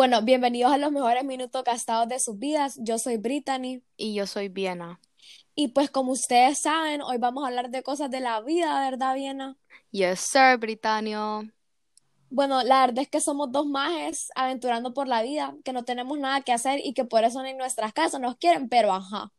Bueno, bienvenidos a los mejores minutos gastados de sus vidas. Yo soy Brittany. Y yo soy Viena. Y pues como ustedes saben, hoy vamos a hablar de cosas de la vida, ¿verdad, Viena? Yes, sir, Britanio. Bueno, la verdad es que somos dos majes aventurando por la vida, que no tenemos nada que hacer y que por eso en nuestras casas nos quieren, pero ajá.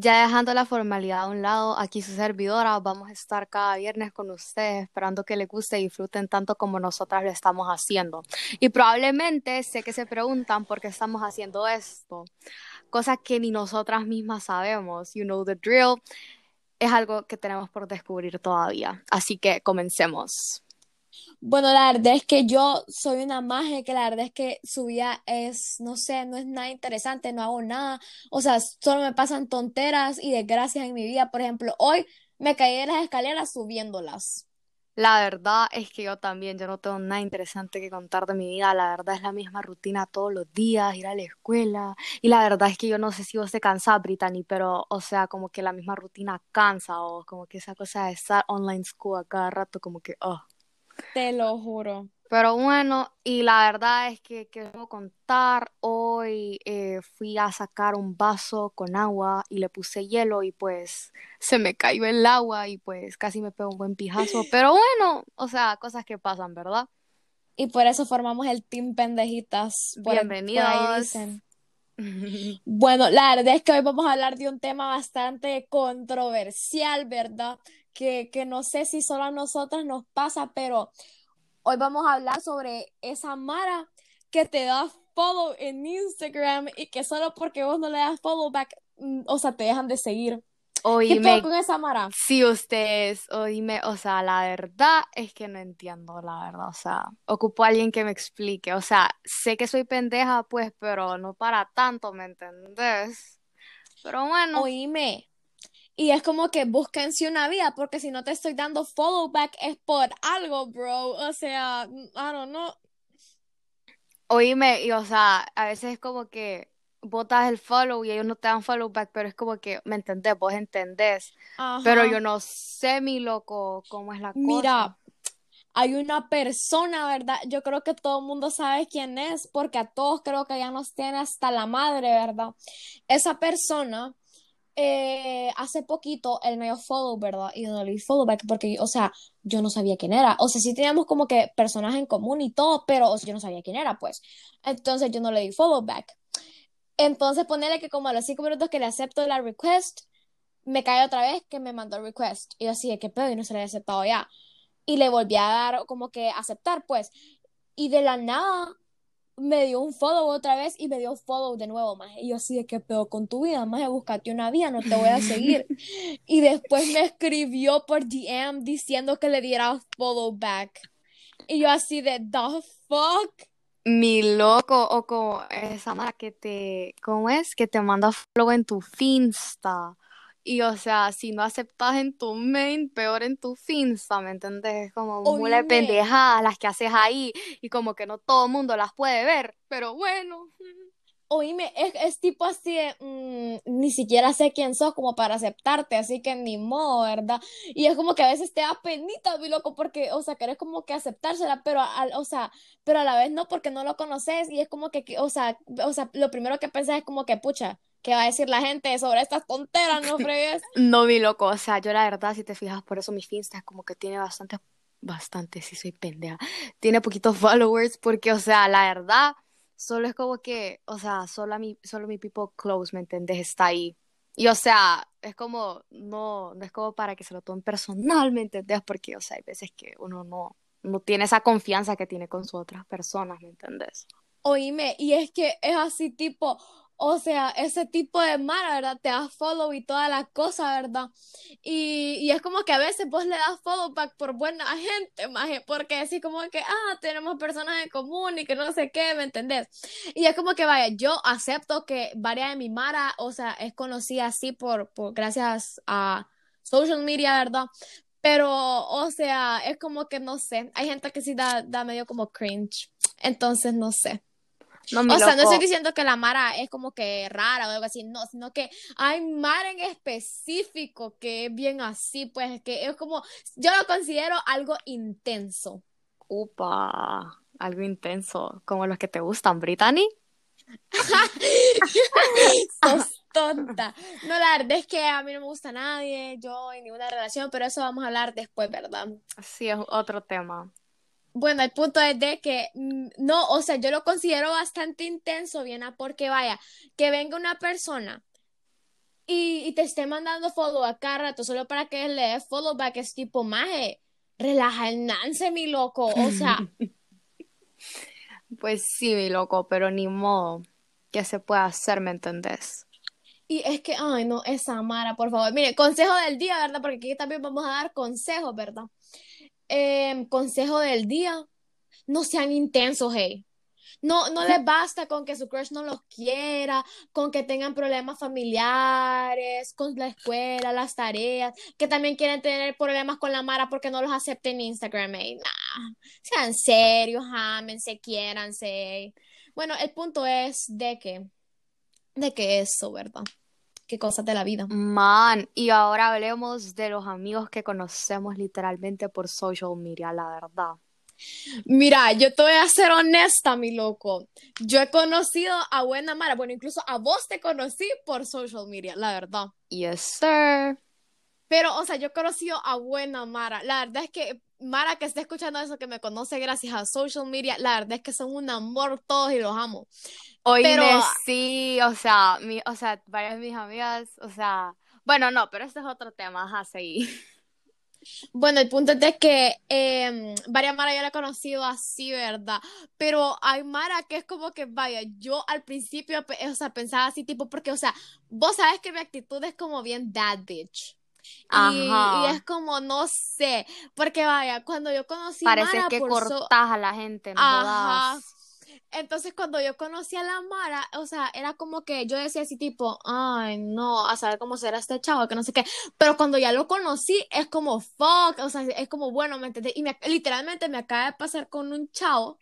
Ya dejando la formalidad a un lado, aquí su servidora, vamos a estar cada viernes con ustedes, esperando que les guste y disfruten tanto como nosotras lo estamos haciendo. Y probablemente sé que se preguntan por qué estamos haciendo esto, cosas que ni nosotras mismas sabemos, you know the drill, es algo que tenemos por descubrir todavía. Así que comencemos. Bueno, la verdad es que yo soy una magia que la verdad es que su vida es, no sé, no es nada interesante, no hago nada, o sea, solo me pasan tonteras y desgracias en mi vida. Por ejemplo, hoy me caí de las escaleras subiéndolas. La verdad es que yo también, yo no tengo nada interesante que contar de mi vida, la verdad es la misma rutina todos los días, ir a la escuela, y la verdad es que yo no sé si vos te cansás, Brittany, pero, o sea, como que la misma rutina cansa, o como que esa cosa de estar online school a cada rato, como que, oh. Te lo juro. Pero bueno, y la verdad es que quiero contar, hoy eh, fui a sacar un vaso con agua y le puse hielo y pues se me cayó el agua y pues casi me pegó un buen pijazo. Pero bueno, o sea, cosas que pasan, ¿verdad? Y por eso formamos el Team Pendejitas. Bienvenidos. bueno, la verdad es que hoy vamos a hablar de un tema bastante controversial, ¿verdad? Que, que no sé si solo a nosotras nos pasa, pero hoy vamos a hablar sobre esa Mara que te da follow en Instagram y que solo porque vos no le das follow back, mm, o sea, te dejan de seguir. Oíme, ¿Qué con esa Mara? Sí, ustedes, oíme, o sea, la verdad es que no entiendo, la verdad, o sea, ocupo a alguien que me explique, o sea, sé que soy pendeja, pues, pero no para tanto, ¿me entendés? Pero bueno. Oíme, y es como que búsquense una vida, porque si no te estoy dando follow back es por algo, bro. O sea, I don't know. Oíme, y o sea, a veces es como que botas el follow y ellos no te dan follow back, pero es como que, ¿me entendés? Vos entendés. Pero yo no sé, mi loco, cómo es la cosa. Mira, hay una persona, ¿verdad? Yo creo que todo el mundo sabe quién es, porque a todos creo que ya nos tiene hasta la madre, ¿verdad? Esa persona eh, hace poquito él me dio follow, ¿verdad? Y no le di follow back porque, o sea, yo no sabía quién era. O sea, sí teníamos como que personas en común y todo, pero o sea, yo no sabía quién era, pues. Entonces yo no le di follow back. Entonces ponerle que como a los cinco minutos que le acepto la request, me cae otra vez que me mandó el request. Y yo así, ¿qué pedo? Y no se le había aceptado ya. Y le volví a dar como que aceptar, pues. Y de la nada me dio un follow otra vez y me dio follow de nuevo, más. Y yo así de qué pedo con tu vida, más, búscate una vida, no te voy a seguir. y después me escribió por DM diciendo que le diera follow back. Y yo así de the fuck. Mi loco, o como esa mara que te, ¿cómo es? Que te manda follow en tu Finsta. Y o sea, si no aceptas en tu main, peor en tu finsta, ¿me entendés? Como muy pendejadas las que haces ahí y como que no todo el mundo las puede ver, pero bueno. Oíme, es, es tipo así de, mm, ni siquiera sé quién sos como para aceptarte, así que ni modo, ¿verdad? Y es como que a veces te da penita, mi loco, porque, o sea, querés como que aceptársela, pero, o sea, pero a la vez no, porque no lo conoces y es como que, o sea, o sea, lo primero que pensás es como que, pucha, ¿Qué va a decir la gente sobre estas tonteras, no fregues? no, mi loco, o sea, yo la verdad, si te fijas, por eso mi Finsta es como que tiene bastante, bastante, si soy pendeja, tiene poquitos followers, porque, o sea, la verdad, solo es como que, o sea, solo mi, solo mi people close, ¿me entendés? Está ahí. Y, o sea, es como, no, no es como para que se lo tomen personal, ¿me entendés? Porque, o sea, hay veces que uno no, no tiene esa confianza que tiene con sus otras personas, ¿me entendés? Oíme, y es que es así tipo, o sea, ese tipo de mara, ¿verdad? Te da follow y todas las cosas, ¿verdad? Y, y, es como que a veces vos le das follow back por buena gente, porque así como que, ah, tenemos personas en común y que no sé qué, ¿me entendés? Y es como que, vaya, yo acepto que varias de mi mara, o sea, es conocida así por, por gracias a social media, ¿verdad? Pero, o sea, es como que no sé, hay gente que sí da, da medio como cringe, entonces no sé o sea, no estoy diciendo que la Mara es como que rara o algo así, no, sino que hay Mara en específico que es bien así, pues que es como, yo lo considero algo intenso. Upa. algo intenso, como los que te gustan, Brittany. Sos tonta. No, la verdad es que a mí no me gusta nadie, yo en ninguna relación, pero eso vamos a hablar después, ¿verdad? Sí, es otro tema. Bueno, el punto es de que mm, no, o sea, yo lo considero bastante intenso, Viena, porque vaya, que venga una persona y, y te esté mandando follow a cada rato solo para que le dé follow back, es tipo, maje, relaja el nance, mi loco, o sea, Pues sí, mi loco, pero ni modo. ¿Qué se puede hacer, me entendés? y es que, ay, no, esa Mara, por favor. Mire, consejo del día, ¿verdad? Porque aquí también vamos a dar consejos, ¿verdad? Em, consejo del día, no sean intensos, hey. No, no les basta con que su crush no los quiera, con que tengan problemas familiares, con la escuela, las tareas, que también quieren tener problemas con la Mara porque no los acepten en Instagram. ey. Nah, sean serios, ámense, quiéranse. Bueno, el punto es de que, de que eso, ¿verdad? Qué cosas de la vida. Man, y ahora hablemos de los amigos que conocemos literalmente por social media, la verdad. Mira, yo te voy a ser honesta, mi loco. Yo he conocido a buena Mara, bueno, incluso a vos te conocí por social media, la verdad. Yes, sir. Pero, o sea, yo he conocido a buena Mara. La verdad es que Mara que está escuchando eso, que me conoce gracias a social media, la verdad es que son un amor todos y los amo. Oíme, Pero- sí, o sea, mi, o sea, varias de mis amigas, o sea, bueno, no, pero este es otro tema, ajá, seguí. Bueno, el punto es de que eh, varias Mara yo la he conocido así, ¿verdad? Pero hay Mara que es como que, vaya, yo al principio, o sea, pensaba así, tipo, porque, o sea, vos sabes que mi actitud es como bien that bitch. Y, Ajá. y es como, no sé, porque vaya, cuando yo conocí Parece Mara que por so- cortas a la gente, no Ajá. Entonces, cuando yo conocí a la Mara, o sea, era como que yo decía así tipo, ay, no, a saber cómo será este chavo, que no sé qué. Pero cuando ya lo conocí, es como, fuck, o sea, es como, bueno, ¿me entendés? Y me- literalmente me acaba de pasar con un chavo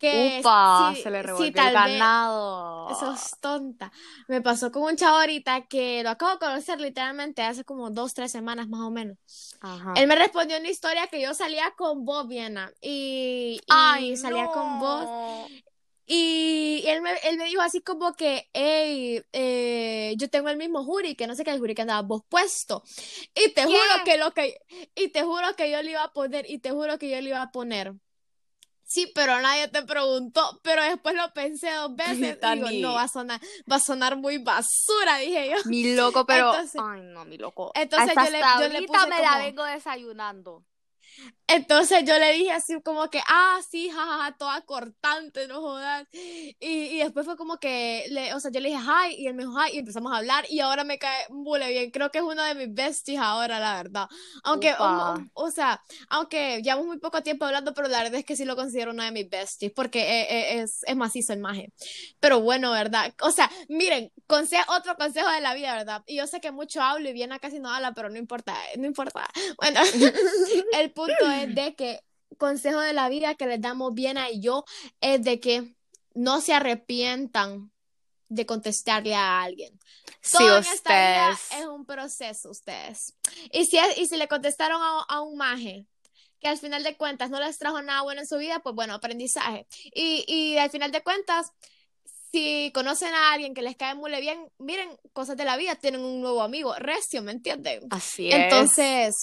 que Upa, sí- se le revolvió el tal vez- ganado. Sos tonta. Me pasó con un chavo ahorita que lo acabo de conocer literalmente hace como dos, tres semanas más o menos. Ajá. Él me respondió una historia que yo salía con vos, Viena, y, y Ay, salía con vos. no. Y él me, él me dijo así como que, hey, eh, yo tengo el mismo jury, que no sé qué el jury que andaba vos puesto. Y te ¿Qué? juro que lo que, y te juro que yo le iba a poner, y te juro que yo le iba a poner. Sí, pero nadie te preguntó, pero después lo pensé dos veces y digo, no, va a sonar, va a sonar muy basura, dije yo. Mi loco, pero. Entonces- Ay, no, mi loco. entonces Hasta, yo le- yo le puse me la como- vengo desayunando. Entonces yo le dije así como que, ah, sí, jajaja, toda cortante, no jodas. Y, y después fue como que, le, o sea, yo le dije hi, y él me dijo hi, y empezamos a hablar, y ahora me cae muy bien. Creo que es uno de mis besties ahora, la verdad. Aunque, Upa. um, um, o sea, aunque llevamos muy poco tiempo hablando, pero la verdad es que sí lo considero uno de mis besties, porque eh, eh, es, es macizo el maje. Pero bueno, ¿verdad? O sea, miren, conse otro consejo de la vida, ¿verdad? Y yo sé que mucho hablo y Viena casi no habla, pero no importa, no importa. Bueno, el punto es de que consejo de la vida que les damos bien a yo es de que no se arrepientan de contestarle a alguien. Sí, Todo en esta vida ustedes. es un proceso, ustedes. Y si, es- y si le contestaron a, a un maje que al final de cuentas no les trajo nada bueno en su vida, pues bueno, aprendizaje. Y, y al final de cuentas, si conocen a alguien que les cae muy bien, miren, cosas de la vida, tienen un nuevo amigo, recio, ¿me entienden? Así es. Entonces,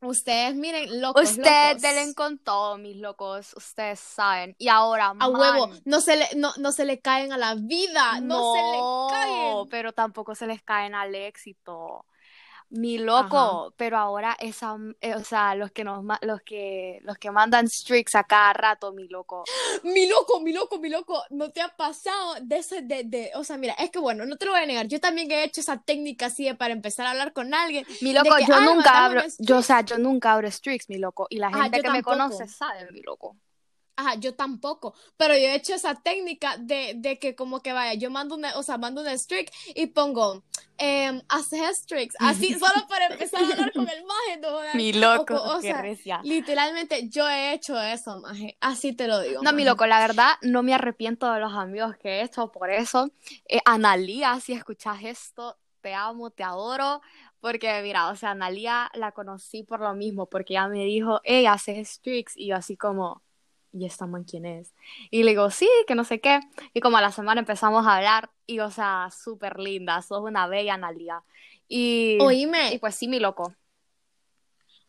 ustedes miren, locos, Ustedes denle con todo, mis locos. Ustedes saben. Y ahora, A huevo, no se le, no, no se le caen a la vida, no, se le caen. pero tampoco se les caen al éxito. Mi loco, pero ahora esa, eh, o sea, los que nos, los que, los que mandan streaks a cada rato, mi loco. Mi loco, mi loco, mi loco, ¿no te ha pasado de ese, de, de, o sea, mira, es que bueno, no te lo voy a negar, yo también he hecho esa técnica así de para empezar a hablar con alguien. Mi loco, que, yo "Ay, nunca abro, yo, o streak". sea, yo nunca abro streaks, mi loco. Y la Ajá, gente que me conoce sabe, mi loco. Ajá, yo tampoco, pero yo he hecho esa técnica de, de que como que vaya, yo mando una, o sea, mando una streak y pongo, em, haces streaks, así, solo para empezar a hablar con el maje, no. Mi loco, co- o qué sea, recia. Literalmente, yo he hecho eso, maje, así te lo digo. No, mi loco, la verdad, no me arrepiento de los amigos que he hecho, por eso, eh, Analía, si escuchas esto, te amo, te adoro, porque mira, o sea, Analía la conocí por lo mismo, porque ella me dijo, hey, haces streaks, y yo así como, ¿y esta man quién es? Y le digo, sí, que no sé qué. Y como a la semana empezamos a hablar, y o sea, súper linda, sos una bella Analia. Y, Oíme. y pues sí, mi loco.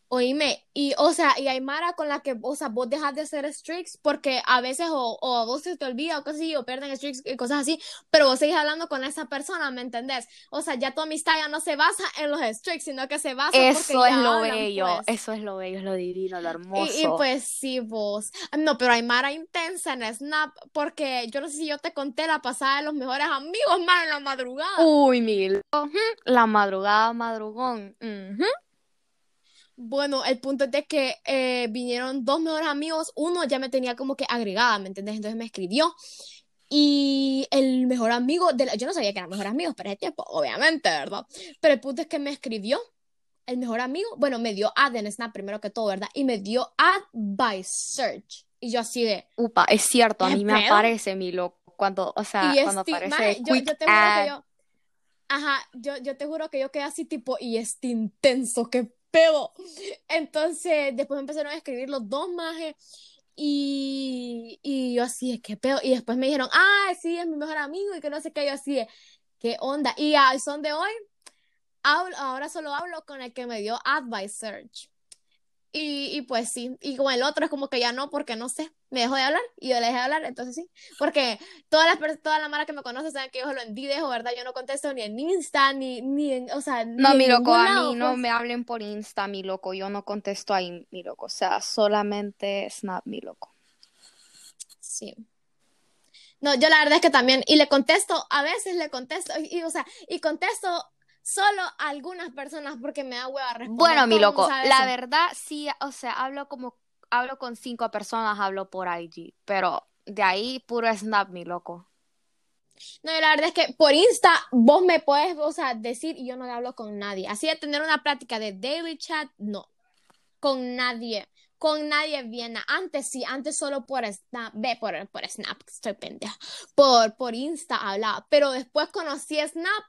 Oíme, y o sea, y hay Mara con la que, o sea, vos dejas de hacer streaks porque a veces o, o a vos se te olvida o cosas así, o pierden streaks y cosas así, pero vos seguís hablando con esa persona, ¿me entendés? O sea, ya tu amistad ya no se basa en los streaks, sino que se basa Eso porque es lo hablan, bello, pues. eso es lo bello, es lo divino, lo hermoso. Y, y pues sí, vos. No, pero hay Mara intensa en Snap, porque yo no sé si yo te conté la pasada de los mejores amigos, Mara, en la madrugada. Uy, mi loco, ujú, la madrugada, madrugón. ujú. Bueno, el punto es de que eh, vinieron dos mejores amigos, uno ya me tenía como que agregada, ¿me entendés? Entonces me escribió. Y el mejor amigo, de la- yo no sabía que eran mejores amigos para ese tiempo, obviamente, ¿verdad? Pero el punto es que me escribió el mejor amigo, bueno, me dio ad en Snap primero que todo, ¿verdad? Y me dio ad by search. Y yo así de, Upa, es cierto, a ¿Qué mí me aparece mi loco cuando, o sea, y cuando aparece yo, te juro que yo, ajá, yo, yo te juro que yo quedé así tipo, y este intenso, qué pedo. Entonces, después empezaron a escribir los dos majes. Y, y yo así de qué pedo. Y después me dijeron, ah, sí, es mi mejor amigo y que no sé qué. Yo así qué onda. Y al son de hoy, hablo, ahora solo hablo con el que me dio Advice Search. Y, y pues sí, y con el otro es como que ya no, porque no sé, me dejó de hablar y yo le dejé de hablar, entonces sí, porque todas las toda la mara que me conoce saben que yo lo envidejo, ¿verdad? Yo no contesto ni en Insta, ni, ni en, o sea, No, ni mi en loco, a mí no pues. me hablen por Insta, mi loco, yo no contesto ahí, mi loco, o sea, solamente Snap, mi loco. Sí. No, yo la verdad es que también, y le contesto, a veces le contesto, y, y, o sea, y contesto solo a algunas personas porque me da hueva responder. Bueno, mi loco, la verdad sí, o sea, hablo como, hablo con cinco personas, hablo por IG, pero de ahí puro Snap, mi loco. No, y la verdad es que por Insta vos me puedes, o sea, decir y yo no le hablo con nadie. Así de tener una plática de daily chat, no. Con nadie. Con nadie viene. Antes sí, antes solo por Snap, ve por, por Snap, estoy pendeja. Por, por Insta hablaba. Pero después conocí Snap,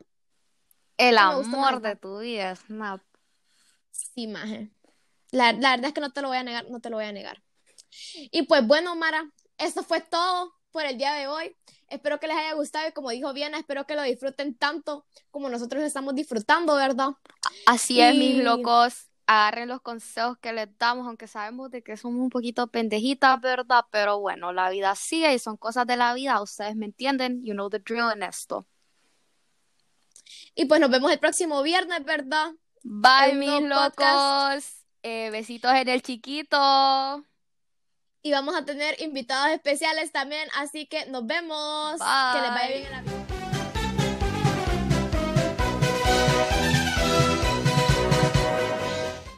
El amor de tu vida, Snap. sí, maje. La, la verdad es que no te lo voy a negar, no te lo voy a negar. Y pues bueno, Mara, eso fue todo por el día de hoy. Espero que les haya gustado y como dijo bien, espero que lo disfruten tanto como nosotros estamos disfrutando, ¿verdad? Así es, mis locos. Agarren los consejos que les damos, aunque sabemos de que somos un poquito pendejitas, ¿verdad? Pero bueno, la vida sigue y son cosas de la vida. Ustedes me entienden. You know the drill en esto. Y pues nos vemos el próximo viernes, ¿verdad? Bye, mis podcast. locos. Eh, besitos en el chiquito. Y vamos a tener invitados especiales también, así que nos vemos. Que les vaya Bye. bien en la vida.